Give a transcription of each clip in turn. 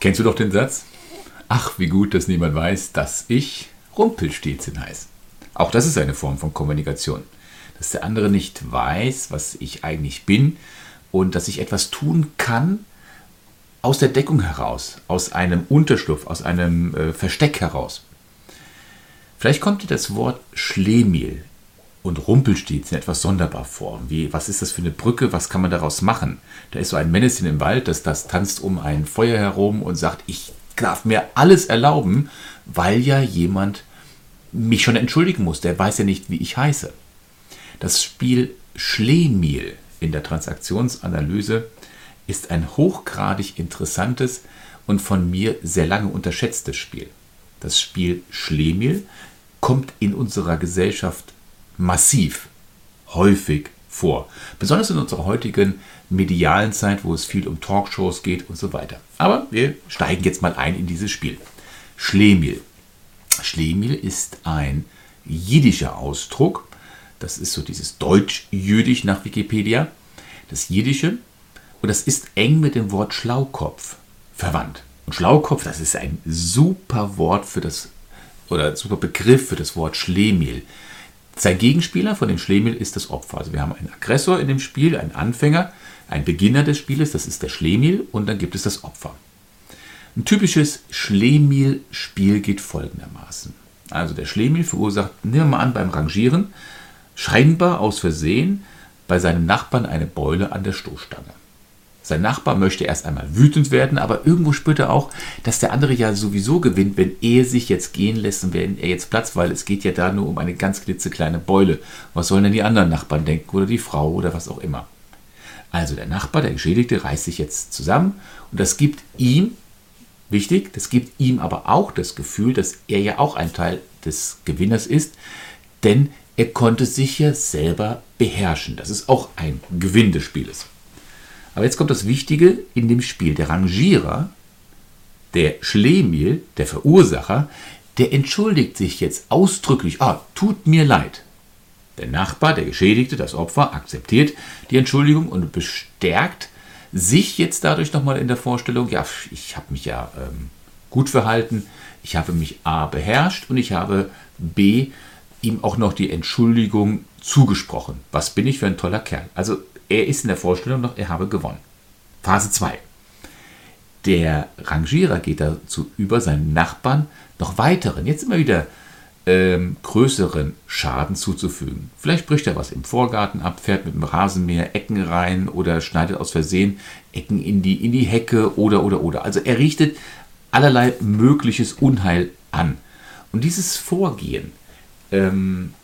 Kennst du doch den Satz? Ach, wie gut, dass niemand weiß, dass ich Rumpelstilzchen heiße. Auch das ist eine Form von Kommunikation. Dass der andere nicht weiß, was ich eigentlich bin und dass ich etwas tun kann aus der Deckung heraus, aus einem Unterschlupf, aus einem äh, Versteck heraus. Vielleicht kommt dir das Wort Schlemiel und Rumpelstilzchen etwas sonderbar vor. Wie, was ist das für eine Brücke? Was kann man daraus machen? Da ist so ein Männchen im Wald, das, das tanzt um ein Feuer herum und sagt, ich darf mir alles erlauben, weil ja jemand mich schon entschuldigen muss. Der weiß ja nicht, wie ich heiße. Das Spiel Schlemiel in der Transaktionsanalyse ist ein hochgradig interessantes und von mir sehr lange unterschätztes Spiel. Das Spiel Schlemiel kommt in unserer Gesellschaft massiv, häufig vor. Besonders in unserer heutigen medialen Zeit, wo es viel um Talkshows geht und so weiter. Aber wir steigen jetzt mal ein in dieses Spiel. Schlemiel. Schlemiel ist ein jiddischer Ausdruck. Das ist so dieses Deutsch-Jüdisch nach Wikipedia. Das Jiddische. Und das ist eng mit dem Wort Schlaukopf verwandt. Und Schlaukopf, das ist ein super Wort für das, oder super Begriff für das Wort Schlemiel. Sein Gegenspieler von dem Schlemiel ist das Opfer. Also wir haben einen Aggressor in dem Spiel, einen Anfänger, einen Beginner des Spieles, das ist der Schlemiel, und dann gibt es das Opfer. Ein typisches Schlemiel-Spiel geht folgendermaßen. Also der Schlemiel verursacht, nehmen wir mal an, beim Rangieren, scheinbar aus Versehen bei seinem Nachbarn eine Beule an der Stoßstange. Sein Nachbar möchte erst einmal wütend werden, aber irgendwo spürt er auch, dass der andere ja sowieso gewinnt, wenn er sich jetzt gehen lässt und wenn er jetzt Platz, weil es geht ja da nur um eine ganz klitzekleine Beule. Was sollen denn die anderen Nachbarn denken oder die Frau oder was auch immer? Also der Nachbar, der Geschädigte, reißt sich jetzt zusammen und das gibt ihm, wichtig, das gibt ihm aber auch das Gefühl, dass er ja auch ein Teil des Gewinners ist, denn er konnte sich ja selber beherrschen. Das ist auch ein Gewinn des Spieles. Aber jetzt kommt das Wichtige in dem Spiel. Der Rangierer, der Schlemiel, der Verursacher, der entschuldigt sich jetzt ausdrücklich. Ah, tut mir leid. Der Nachbar, der Geschädigte, das Opfer, akzeptiert die Entschuldigung und bestärkt sich jetzt dadurch nochmal in der Vorstellung, ja, ich habe mich ja ähm, gut verhalten, ich habe mich A beherrscht und ich habe B ihm auch noch die Entschuldigung zugesprochen. Was bin ich für ein toller Kerl? Also er ist in der Vorstellung noch, er habe gewonnen. Phase 2. Der Rangierer geht dazu über, seinen Nachbarn noch weiteren, jetzt immer wieder ähm, größeren Schaden zuzufügen. Vielleicht bricht er was im Vorgarten ab, fährt mit dem Rasenmäher Ecken rein oder schneidet aus Versehen Ecken in die, in die Hecke oder oder oder. Also er richtet allerlei mögliches Unheil an. Und dieses Vorgehen ähm,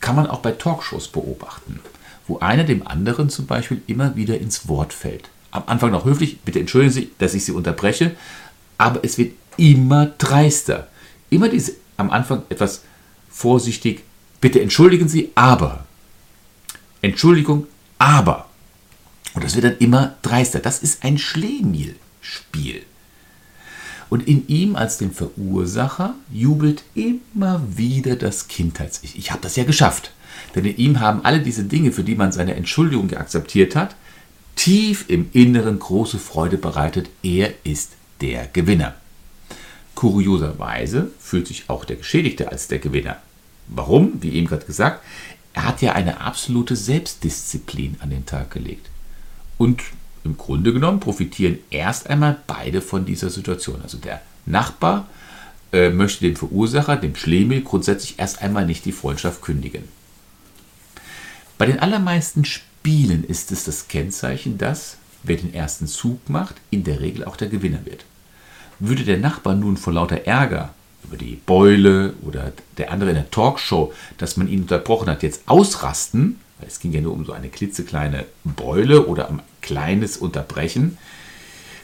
kann man auch bei Talkshows beobachten wo einer dem anderen zum Beispiel immer wieder ins Wort fällt. Am Anfang noch höflich, bitte entschuldigen Sie, dass ich Sie unterbreche, aber es wird immer dreister. Immer diese, am Anfang etwas vorsichtig, bitte entschuldigen Sie, aber. Entschuldigung, aber. Und das wird dann immer dreister. Das ist ein Schlemiel-Spiel. Und in ihm als dem Verursacher jubelt immer wieder das Kindheits-Ich. Ich habe das ja geschafft. Denn in ihm haben alle diese Dinge, für die man seine Entschuldigung akzeptiert hat, tief im Inneren große Freude bereitet. Er ist der Gewinner. Kurioserweise fühlt sich auch der Geschädigte als der Gewinner. Warum? Wie eben gerade gesagt, er hat ja eine absolute Selbstdisziplin an den Tag gelegt. Und im Grunde genommen profitieren erst einmal beide von dieser Situation. Also der Nachbar äh, möchte dem Verursacher, dem Schlemiel, grundsätzlich erst einmal nicht die Freundschaft kündigen. Bei den allermeisten Spielen ist es das Kennzeichen, dass, wer den ersten Zug macht, in der Regel auch der Gewinner wird. Würde der Nachbar nun vor lauter Ärger über die Beule oder der andere in der Talkshow, dass man ihn unterbrochen hat, jetzt ausrasten, weil es ging ja nur um so eine klitzekleine Beule oder um ein kleines Unterbrechen,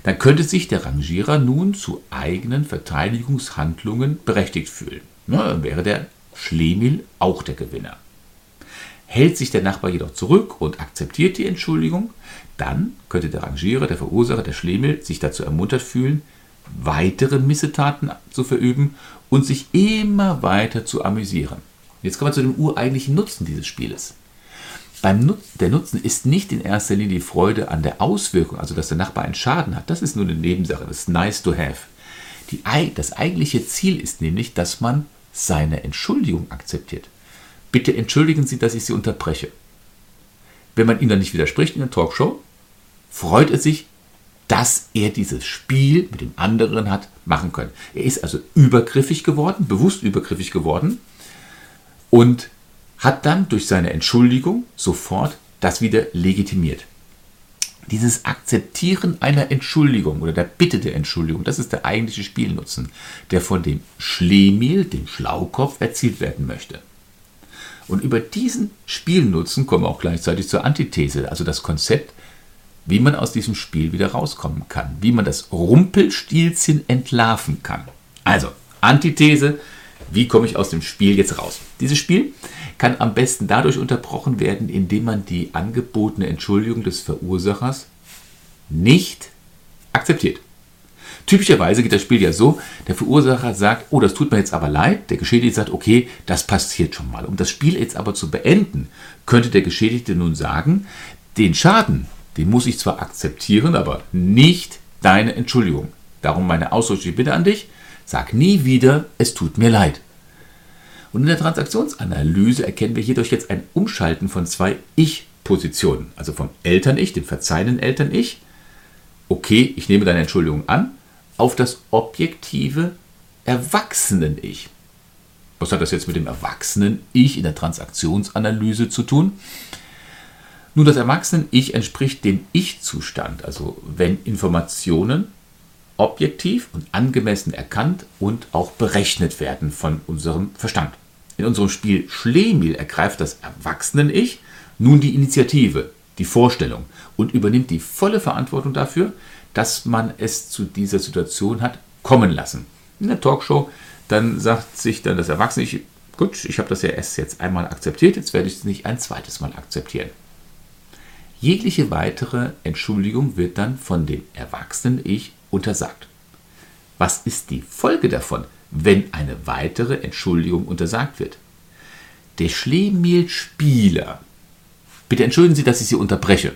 dann könnte sich der Rangierer nun zu eigenen Verteidigungshandlungen berechtigt fühlen. Na, dann wäre der Schlemiel auch der Gewinner. Hält sich der Nachbar jedoch zurück und akzeptiert die Entschuldigung, dann könnte der Rangierer, der Verursacher, der Schlemiel sich dazu ermuntert fühlen, weitere Missetaten zu verüben und sich immer weiter zu amüsieren. Jetzt kommen wir zu dem ureigentlichen Nutzen dieses Spieles. beim Nut der Nutzen ist nicht in erster Linie die Freude an der Auswirkung, also dass der Nachbar einen Schaden hat. Das ist nur eine Nebensache, das ist nice to have. Die, das eigentliche Ziel ist nämlich, dass man seine Entschuldigung akzeptiert. Bitte entschuldigen Sie, dass ich Sie unterbreche. Wenn man ihm dann nicht widerspricht in der Talkshow, freut er sich, dass er dieses Spiel mit dem anderen hat machen können. Er ist also übergriffig geworden, bewusst übergriffig geworden und hat dann durch seine Entschuldigung sofort das wieder legitimiert. Dieses Akzeptieren einer Entschuldigung oder der Bitte der Entschuldigung, das ist der eigentliche Spielnutzen, der von dem Schlemiel, dem Schlaukopf, erzielt werden möchte. Und über diesen Spielnutzen kommen wir auch gleichzeitig zur Antithese, also das Konzept, wie man aus diesem Spiel wieder rauskommen kann, wie man das Rumpelstilzchen entlarven kann. Also, Antithese, wie komme ich aus dem Spiel jetzt raus? Dieses Spiel kann am besten dadurch unterbrochen werden, indem man die angebotene Entschuldigung des Verursachers nicht akzeptiert. Typischerweise geht das Spiel ja so, der Verursacher sagt, oh, das tut mir jetzt aber leid. Der Geschädigte sagt, okay, das passiert schon mal. Um das Spiel jetzt aber zu beenden, könnte der Geschädigte nun sagen, den Schaden, den muss ich zwar akzeptieren, aber nicht deine Entschuldigung. Darum meine ausdrückliche Bitte an dich, Sag nie wieder, es tut mir leid. Und in der Transaktionsanalyse erkennen wir hierdurch jetzt ein Umschalten von zwei Ich-Positionen. Also vom Eltern-Ich, dem verzeihenden Eltern-Ich, okay, ich nehme deine Entschuldigung an, auf das objektive Erwachsenen-Ich. Was hat das jetzt mit dem Erwachsenen-Ich in der Transaktionsanalyse zu tun? Nun, das Erwachsenen-Ich entspricht dem Ich-Zustand, also wenn Informationen objektiv und angemessen erkannt und auch berechnet werden von unserem Verstand. In unserem Spiel Schlemiel ergreift das Erwachsenen-Ich nun die Initiative, die Vorstellung und übernimmt die volle Verantwortung dafür, dass man es zu dieser Situation hat kommen lassen. In der Talkshow dann sagt sich dann das Erwachsene-Ich, gut, ich habe das ja erst jetzt einmal akzeptiert, jetzt werde ich es nicht ein zweites Mal akzeptieren. Jegliche weitere Entschuldigung wird dann von dem Erwachsenen-Ich untersagt. Was ist die Folge davon, wenn eine weitere Entschuldigung untersagt wird? Der Schlemiel-Spieler. Bitte entschuldigen Sie, dass ich Sie unterbreche.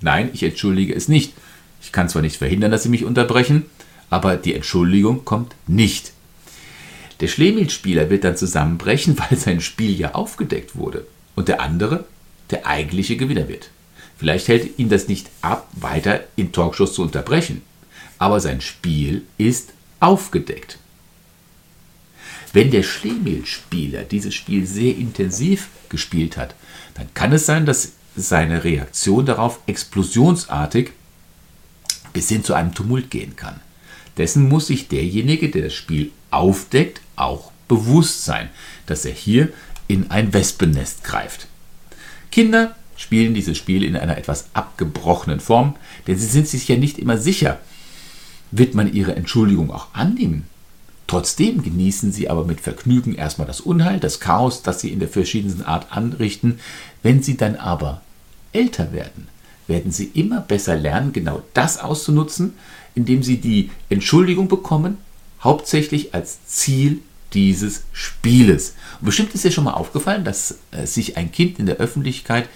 Nein, ich entschuldige es nicht. Ich kann zwar nicht verhindern, dass Sie mich unterbrechen, aber die Entschuldigung kommt nicht. Der Schlemiel-Spieler wird dann zusammenbrechen, weil sein Spiel ja aufgedeckt wurde. Und der andere der eigentliche Gewinner wird. Vielleicht hält ihn das nicht ab, weiter in Talkshows zu unterbrechen, aber sein Spiel ist aufgedeckt. Wenn der Schlemiel-Spieler dieses Spiel sehr intensiv gespielt hat, dann kann es sein, dass seine Reaktion darauf explosionsartig bis hin zu einem Tumult gehen kann. Dessen muss sich derjenige, der das Spiel aufdeckt, auch bewusst sein, dass er hier in ein Wespennest greift. Kinder spielen dieses Spiel in einer etwas abgebrochenen Form, denn sie sind sich ja nicht immer sicher, wird man ihre Entschuldigung auch annehmen. Trotzdem genießen sie aber mit Vergnügen erstmal das Unheil, das Chaos, das sie in der verschiedensten Art anrichten. Wenn sie dann aber älter werden, werden sie immer besser lernen, genau das auszunutzen, indem sie die Entschuldigung bekommen, hauptsächlich als Ziel dieses Spieles. Und bestimmt ist dir schon mal aufgefallen, dass äh, sich ein Kind in der Öffentlichkeit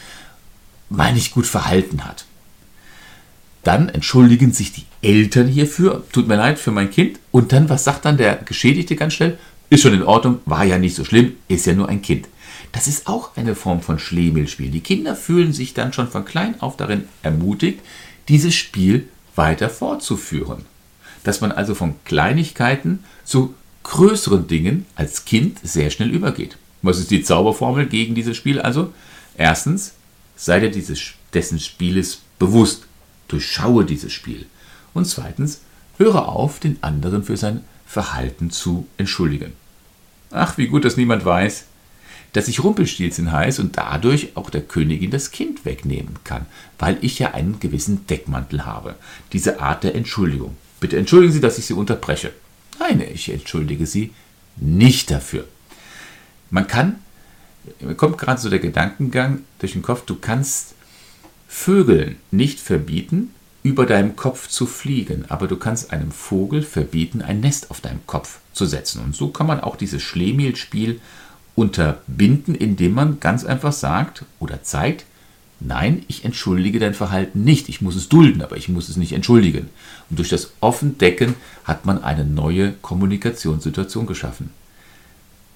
mal nicht gut verhalten hat. Dann entschuldigen sich die Eltern hierfür, tut mir leid für mein Kind. Und dann, was sagt dann der Geschädigte ganz schnell? Ist schon in Ordnung, war ja nicht so schlimm, ist ja nur ein Kind. Das ist auch eine Form von Schlemelspiel. Die Kinder fühlen sich dann schon von klein auf darin ermutigt, dieses Spiel weiter fortzuführen. Dass man also von Kleinigkeiten zu größeren Dingen als Kind sehr schnell übergeht. Was ist die Zauberformel gegen dieses Spiel also? Erstens, sei dir dieses, dessen Spieles bewusst, durchschaue dieses Spiel. Und zweitens, höre auf, den anderen für sein Verhalten zu entschuldigen. Ach, wie gut, dass niemand weiß, dass ich Rumpelstilzchen heiße und dadurch auch der Königin das Kind wegnehmen kann, weil ich ja einen gewissen Deckmantel habe. Diese Art der Entschuldigung. Bitte entschuldigen Sie, dass ich Sie unterbreche. Nein, ich entschuldige Sie nicht dafür. Man kann mir kommt gerade so der Gedankengang durch den Kopf, du kannst Vögeln nicht verbieten, über deinem Kopf zu fliegen, aber du kannst einem Vogel verbieten, ein Nest auf deinem Kopf zu setzen. Und so kann man auch dieses Schlemiel-Spiel unterbinden, indem man ganz einfach sagt oder zeigt, nein, ich entschuldige dein Verhalten nicht. Ich muss es dulden, aber ich muss es nicht entschuldigen. Und durch das Offendecken hat man eine neue Kommunikationssituation geschaffen.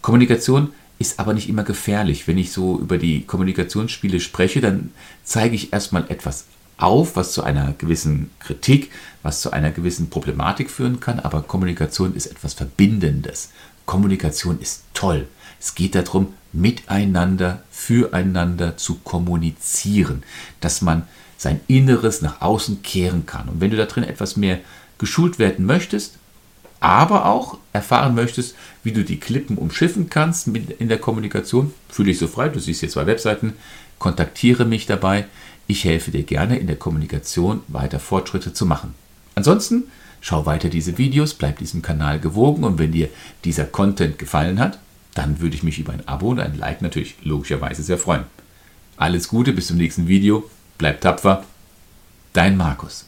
Kommunikation ist aber nicht immer gefährlich. Wenn ich so über die Kommunikationsspiele spreche, dann zeige ich erstmal etwas auf, was zu einer gewissen Kritik, was zu einer gewissen Problematik führen kann, aber Kommunikation ist etwas Verbindendes. Kommunikation ist toll. Es geht darum, miteinander, füreinander zu kommunizieren, dass man sein Inneres nach außen kehren kann. Und wenn du da drin etwas mehr geschult werden möchtest, aber auch erfahren möchtest, wie du die Klippen umschiffen kannst in der Kommunikation, fühle dich so frei, du siehst hier zwei Webseiten, kontaktiere mich dabei. Ich helfe dir gerne in der Kommunikation weiter Fortschritte zu machen. Ansonsten schau weiter diese Videos, bleib diesem Kanal gewogen und wenn dir dieser Content gefallen hat, dann würde ich mich über ein Abo und ein Like natürlich logischerweise sehr freuen. Alles Gute, bis zum nächsten Video, bleib tapfer, dein Markus.